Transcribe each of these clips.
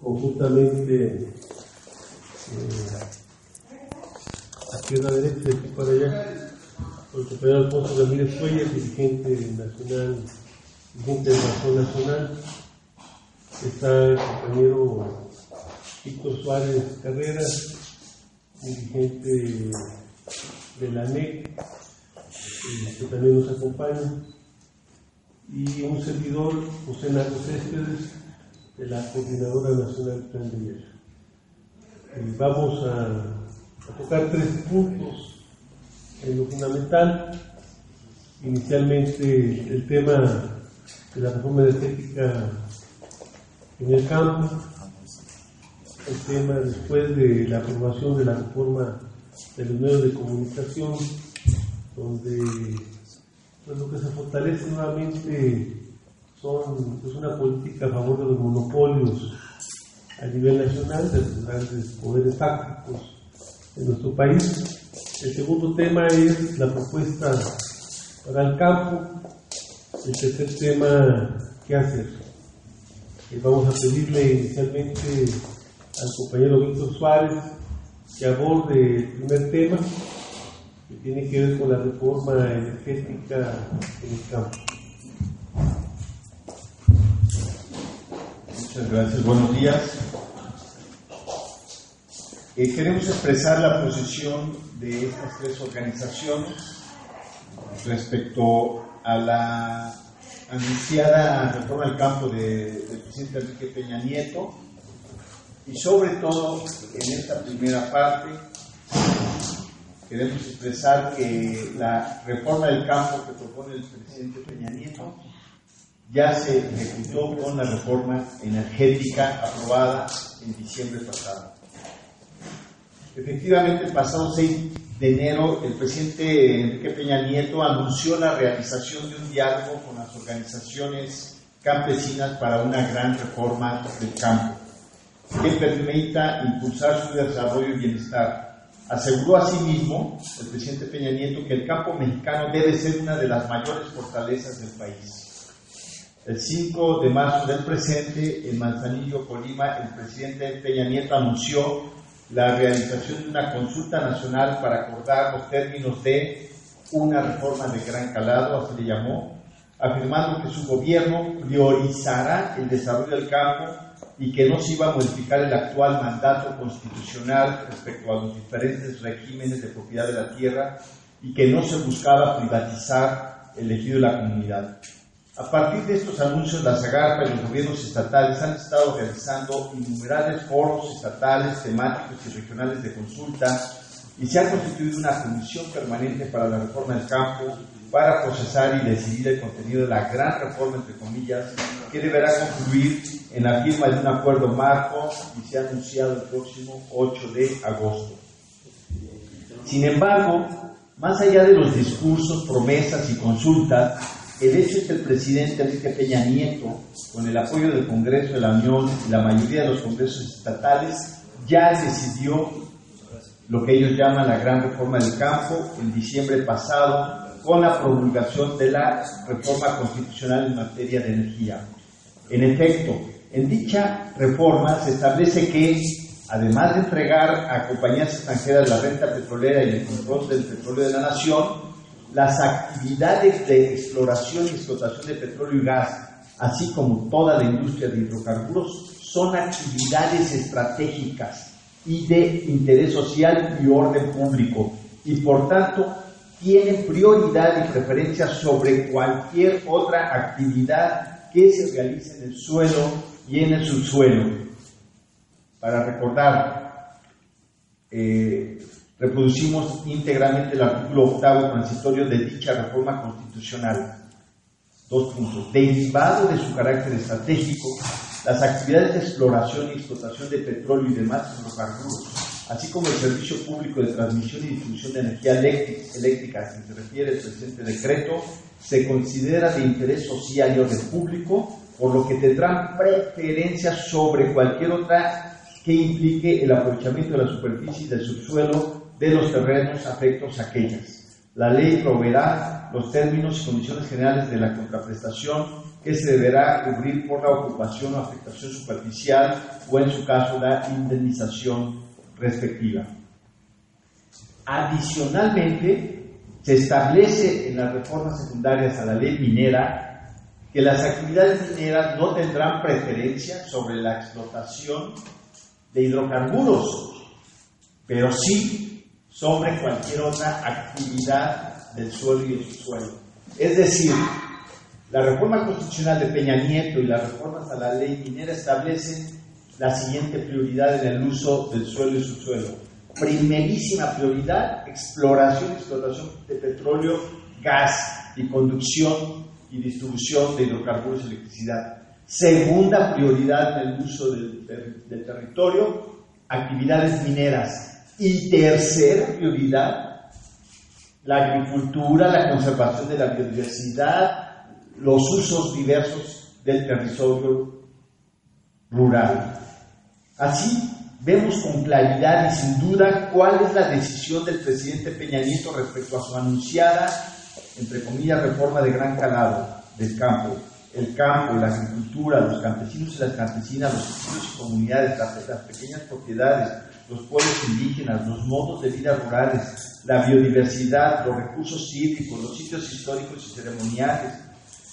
Conjuntamente eh, aquí a la derecha aquí para allá, el compañero Alfonso Ramírez Cuellar, dirigente nacional, dirigente del Banco Nacional, está el compañero Víctor Suárez Carreras, dirigente de la NEC, eh, que también nos acompaña, y un servidor, José Nato Céspedes, de la Coordinadora Nacional Guerra. Eh, vamos a, a tocar tres puntos en lo fundamental. Inicialmente el tema de la reforma energética en el campo, el tema después de la aprobación de la reforma de los medios de comunicación, donde pues, lo que se fortalece nuevamente son, es una política a favor de los monopolios a nivel nacional, de los grandes poderes fácticos en nuestro país. El segundo tema es la propuesta para el campo. El tercer tema, ¿qué hacer? Eh, vamos a pedirle inicialmente al compañero Víctor Suárez que aborde el primer tema, que tiene que ver con la reforma energética en el campo. Muchas gracias, buenos días. Eh, queremos expresar la posición de estas tres organizaciones respecto a la anunciada reforma del campo de- del presidente Enrique Peña Nieto y sobre todo en esta primera parte queremos expresar que la reforma del campo que propone el presidente Peña Nieto ya se ejecutó con la reforma energética aprobada en diciembre pasado. Efectivamente, el pasado 6 de enero, el presidente Enrique Peña Nieto anunció la realización de un diálogo con las organizaciones campesinas para una gran reforma del campo que permita impulsar su desarrollo y bienestar. Aseguró asimismo el presidente Peña Nieto que el campo mexicano debe ser una de las mayores fortalezas del país. El 5 de marzo del presente, en Manzanillo, Colima, el presidente Peña Nieto anunció la realización de una consulta nacional para acordar los términos de una reforma de gran calado, así le llamó, afirmando que su gobierno priorizará el desarrollo del campo y que no se iba a modificar el actual mandato constitucional respecto a los diferentes regímenes de propiedad de la tierra y que no se buscaba privatizar el ejido de la comunidad. A partir de estos anuncios, la Zagarpa y los gobiernos estatales han estado realizando innumerables foros estatales, temáticos y regionales de consulta y se ha constituido una comisión permanente para la reforma del campo para procesar y decidir el contenido de la gran reforma, entre comillas, que deberá concluir en la firma de un acuerdo marco y se ha anunciado el próximo 8 de agosto. Sin embargo, más allá de los discursos, promesas y consultas, el hecho es que el presidente Enrique Peña Nieto, con el apoyo del Congreso de la Unión y la mayoría de los congresos estatales, ya decidió lo que ellos llaman la gran reforma del campo en diciembre pasado con la promulgación de la reforma constitucional en materia de energía. En efecto, en dicha reforma se establece que, además de entregar a compañías extranjeras la renta petrolera y el control del petróleo de la nación, las actividades de exploración y explotación de petróleo y gas, así como toda la industria de hidrocarburos, son actividades estratégicas y de interés social y orden público, y por tanto tienen prioridad y preferencia sobre cualquier otra actividad que se realice en el suelo y en el subsuelo. Para recordar, eh, reproducimos íntegramente el artículo octavo transitorio de dicha reforma constitucional. Dos puntos. Derivado de su carácter estratégico, las actividades de exploración y explotación de petróleo y demás hidrocarburos, así como el servicio público de transmisión y distribución de energía eléctrica a que se refiere el presente decreto, se considera de interés social y orden público, por lo que tendrán preferencia sobre cualquier otra que implique el aprovechamiento de la superficie y del subsuelo de los terrenos afectos a aquellas. La ley proveerá los términos y condiciones generales de la contraprestación que se deberá cubrir por la ocupación o afectación superficial o en su caso la indemnización respectiva. Adicionalmente, se establece en las reformas secundarias a la ley minera que las actividades mineras no tendrán preferencia sobre la explotación de hidrocarburos, pero sí sobre cualquier otra actividad del suelo y el subsuelo. Es decir, la reforma constitucional de Peña Nieto y las reformas a la ley minera establecen la siguiente prioridad en el uso del suelo y subsuelo. Primerísima prioridad, exploración y explotación de petróleo, gas y conducción y distribución de hidrocarburos y electricidad. Segunda prioridad en el uso del, del territorio, actividades mineras, y tercera prioridad, la agricultura, la conservación de la biodiversidad, los usos diversos del territorio rural. Así vemos con claridad y sin duda cuál es la decisión del presidente Peña Nieto respecto a su anunciada, entre comillas, reforma de gran calado del campo. El campo, la agricultura, los campesinos y las campesinas, los ejidos y comunidades, las pequeñas propiedades, los pueblos indígenas, los modos de vida rurales, la biodiversidad, los recursos hídricos, los sitios históricos y ceremoniales,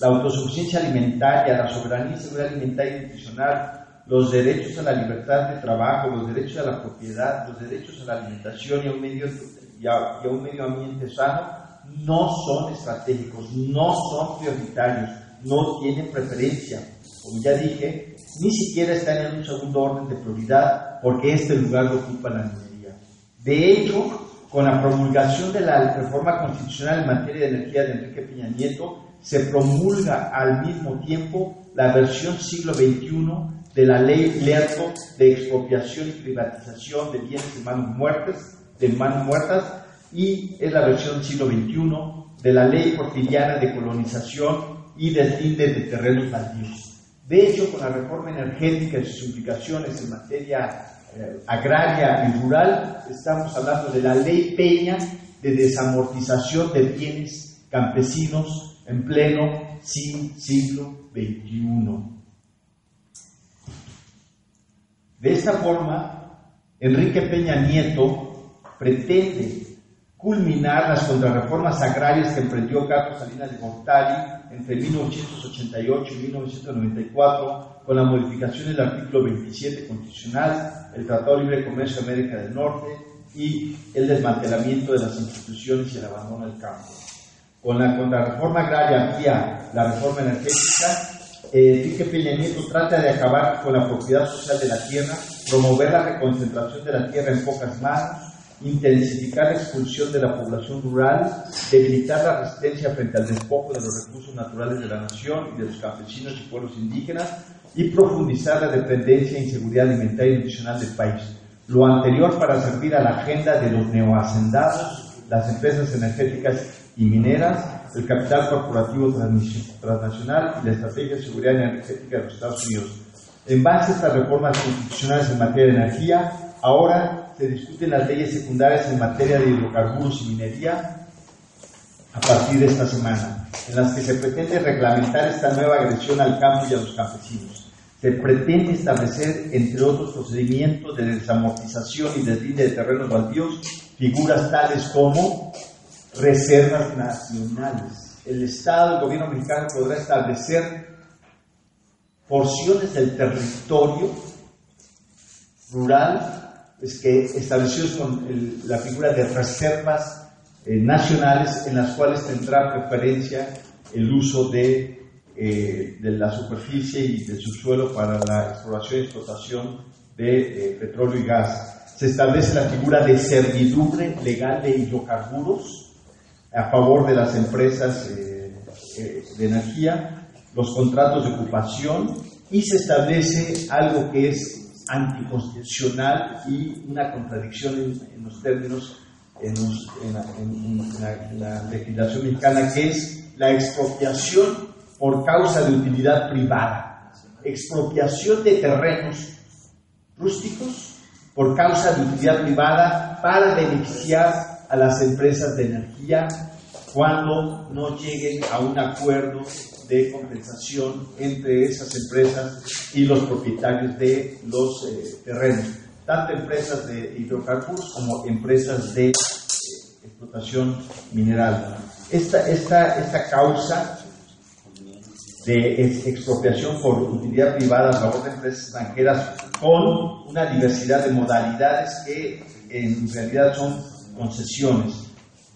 la autosuficiencia alimentaria, la soberanía y seguridad alimentaria y nutricional, los derechos a la libertad de trabajo, los derechos a la propiedad, los derechos a la alimentación y a un medio, y a un medio ambiente sano, no son estratégicos, no son prioritarios, no tienen preferencia. Como ya dije, ni siquiera están en un segundo orden de prioridad porque este lugar lo ocupa la minería. De hecho, con la promulgación de la reforma constitucional en materia de energía de Enrique Peña Nieto, se promulga al mismo tiempo la versión siglo XXI de la ley Lerto de expropiación y privatización de bienes de manos muertas, de manos muertas y es la versión siglo XXI de la ley porfiriana de colonización y deslinde de terrenos baldíos. De hecho, con la reforma energética y sus implicaciones en materia eh, agraria y rural, estamos hablando de la ley Peña de desamortización de bienes campesinos en pleno siglo XXI. De esta forma, Enrique Peña Nieto pretende culminar las contrarreformas agrarias que emprendió Carlos Salinas de Gortari entre 1988 y 1994 con la modificación del artículo 27 constitucional, el Tratado de Libre Comercio de América del Norte y el desmantelamiento de las instituciones y el abandono del campo. Con la contrarreforma agraria vía la reforma energética, eh, Peña Nieto trata de acabar con la propiedad social de la tierra, promover la reconcentración de la tierra en pocas manos, intensificar la expulsión de la población rural, debilitar la resistencia frente al despojo de los recursos naturales de la nación y de los campesinos y pueblos indígenas, y profundizar la dependencia e inseguridad alimentaria y nutricional del país. Lo anterior para servir a la agenda de los neohacendados, las empresas energéticas y mineras, el capital corporativo transnacional y la estrategia de seguridad energética de los Estados Unidos. En base a estas reformas constitucionales en materia de energía, ahora se discuten las leyes secundarias en materia de hidrocarburos y minería a partir de esta semana, en las que se pretende reglamentar esta nueva agresión al campo y a los campesinos. Se pretende establecer, entre otros procedimientos de desamortización y deslinde de terrenos baldíos, figuras tales como reservas nacionales. El Estado, el gobierno mexicano podrá establecer porciones del territorio rural es que estableció con la figura de reservas eh, nacionales en las cuales tendrá preferencia el uso de, eh, de, la superficie y del subsuelo para la exploración y explotación de eh, petróleo y gas. Se establece la figura de servidumbre legal de hidrocarburos a favor de las empresas de energía, los contratos de ocupación y se establece algo que es anticonstitucional y una contradicción en, los términos en, la, legislación mexicana, que es la expropiación por causa de utilidad privada. Expropiación de terrenos rústicos por causa de utilidad privada para beneficiar a las empresas de energía cuando no lleguen a un acuerdo de compensación entre esas empresas y los propietarios de los eh, terrenos, tanto empresas de hidrocarburos como empresas de eh, explotación mineral. Esta, esta, esta causa de expropiación por utilidad privada a favor de empresas extranjeras con una diversidad de modalidades que en realidad son concesiones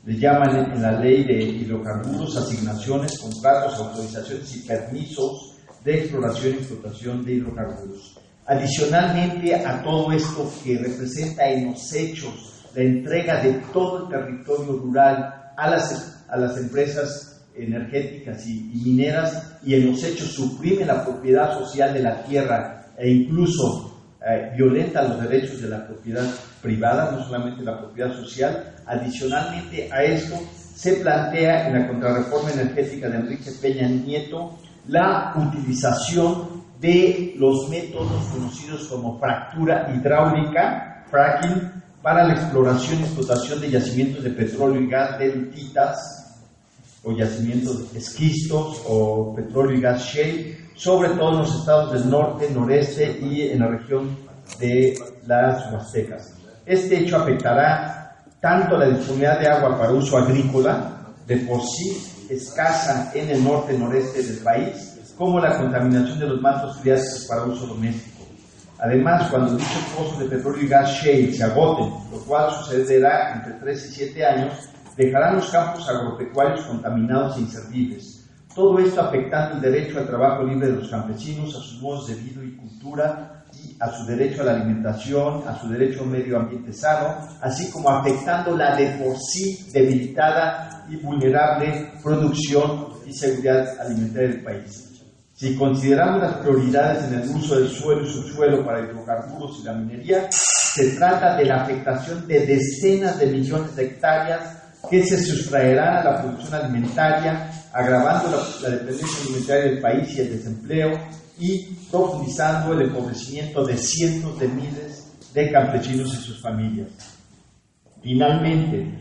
le llaman en la ley de hidrocarburos asignaciones, contratos, autorizaciones y permisos de exploración y explotación de hidrocarburos. Adicionalmente a todo esto que representa en los hechos la entrega de todo el territorio rural a las, a las empresas energéticas y, mineras y en los hechos suprime la propiedad social de la tierra e incluso eh, violenta los derechos de la propiedad privada, no solamente la propiedad social. Adicionalmente a esto, se plantea en la contrarreforma energética de Enrique Peña Nieto la utilización de los métodos conocidos como fractura hidráulica, fracking, para la exploración y explotación de yacimientos de petróleo y gas de o yacimientos esquistos o petróleo y gas shale, sobre todo en los estados del norte, noreste y en la región de las Huastecas. Este hecho afectará tanto la disponibilidad de agua para uso agrícola, de por sí escasa en el norte y noreste del país, como la contaminación de los mantos freáticos para uso doméstico. Además, cuando dichos pozos de petróleo y gas shale se agoten, lo cual sucederá entre 3 y 7 años, dejarán los campos agropecuarios contaminados e inservibles. Todo esto afectando el derecho al trabajo libre de los campesinos, a sus modos de vida y cultura, a su derecho a la alimentación, a su derecho a un medio ambiente sano, así como afectando la de por sí debilitada y vulnerable producción y seguridad alimentaria del país. Si consideramos las prioridades en el uso del suelo y subsuelo para hidrocarburos y la minería, se trata de la afectación de decenas de millones de hectáreas que se sustraerán a la producción alimentaria, agravando la, la dependencia alimentaria del país y el desempleo, y profundizando el empobrecimiento de cientos de miles de campesinos y sus familias. Finalmente,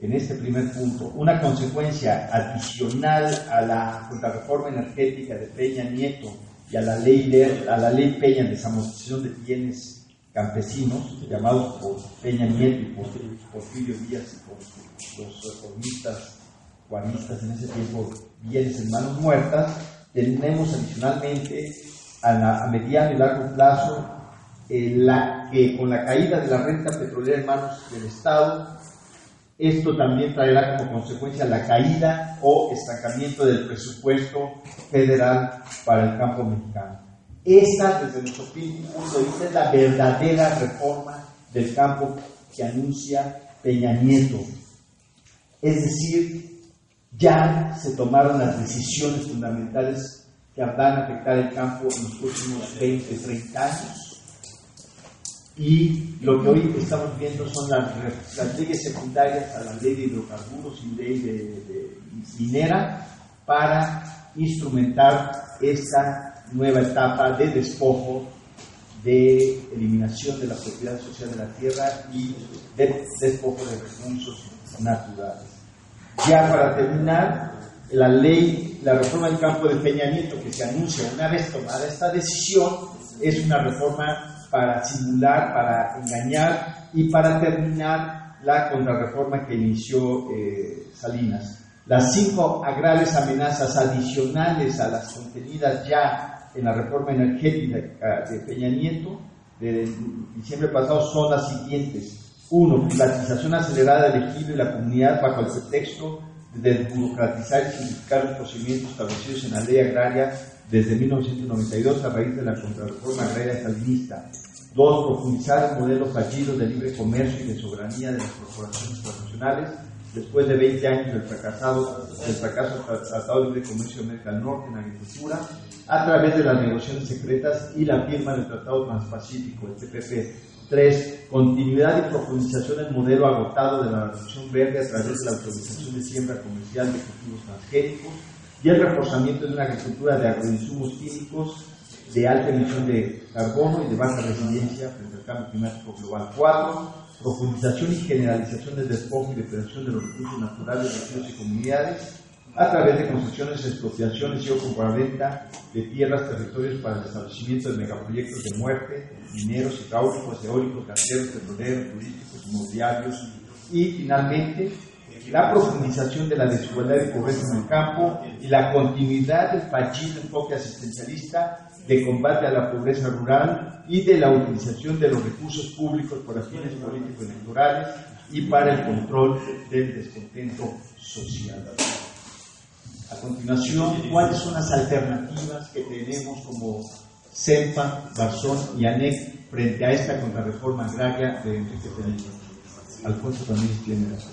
en este primer punto, una consecuencia adicional a la contrarreforma energética de Peña Nieto y a la ley, de, a la ley Peña de desamortización de bienes campesinos, llamados por Peña Nieto y por Porfirio Díaz y por los reformistas juanistas en ese tiempo, bienes en manos muertas, tenemos adicionalmente a, mediano y largo plazo eh, que con la caída de la renta petrolera en manos del Estado, esto también traerá como consecuencia la caída o estancamiento del presupuesto federal para el campo mexicano. Esta, desde nuestro punto de vista, es la verdadera reforma del campo que anuncia Peña Nieto. Es decir, ya se tomaron las decisiones fundamentales que van a afectar el campo en los próximos 20, 30 años. Y lo que hoy estamos viendo son las, leyes secundarias a la ley de hidrocarburos y ley de, minera para instrumentar esta nueva etapa de despojo, de eliminación de la propiedad social de la tierra y de despojo de recursos naturales. Ya para terminar, la ley, la reforma del campo de Peña Nieto que se anuncia una vez tomada esta decisión es una reforma para simular, para engañar y para terminar la contrarreforma que inició eh, Salinas. Las cinco graves amenazas adicionales a las contenidas ya en la reforma energética de Peña de diciembre pasado son las siguientes. Uno, privatización acelerada del ejido y la comunidad bajo el pretexto de desburocratizar y simplificar los procedimientos establecidos en la ley agraria desde 1992 a raíz de la contrarreforma agraria salinista. Dos, profundizar el modelo fallido de libre comercio y de soberanía de las corporaciones profesionales. después de 20 años del, fracasado, del fracaso del Tratado de Comercio de América del Norte en agricultura, a través de las negociaciones secretas y la firma del Tratado Transpacífico, el TPP. 3. Continuidad y profundización del modelo agotado de la reducción verde a través de la autorización de siembra comercial de cultivos transgénicos y el reforzamiento de una agricultura de agroinsumos químicos de alta emisión de carbono y de baja resiliencia frente al cambio climático global. 4. Profundización y generalización del despojo y depredación de los recursos naturales, regiones y comunidades a través de concesiones, expropiaciones y o compraventa de tierras, territorios para el establecimiento de megaproyectos de muerte, mineros, hidráulicos, eólicos, gaseros, petroleros, turísticos, inmobiliarios y finalmente la profundización de la desigualdad y pobreza en el campo y la continuidad del fallido enfoque asistencialista de combate a la pobreza rural y de la utilización de los recursos públicos para fines políticos electorales y para el control del descontento social. A continuación, ¿cuáles son las alternativas que tenemos como CEPA, Barzón y ANEC frente a esta contrarreforma agraria de Enrique Peña? Alfonso también tiene razón.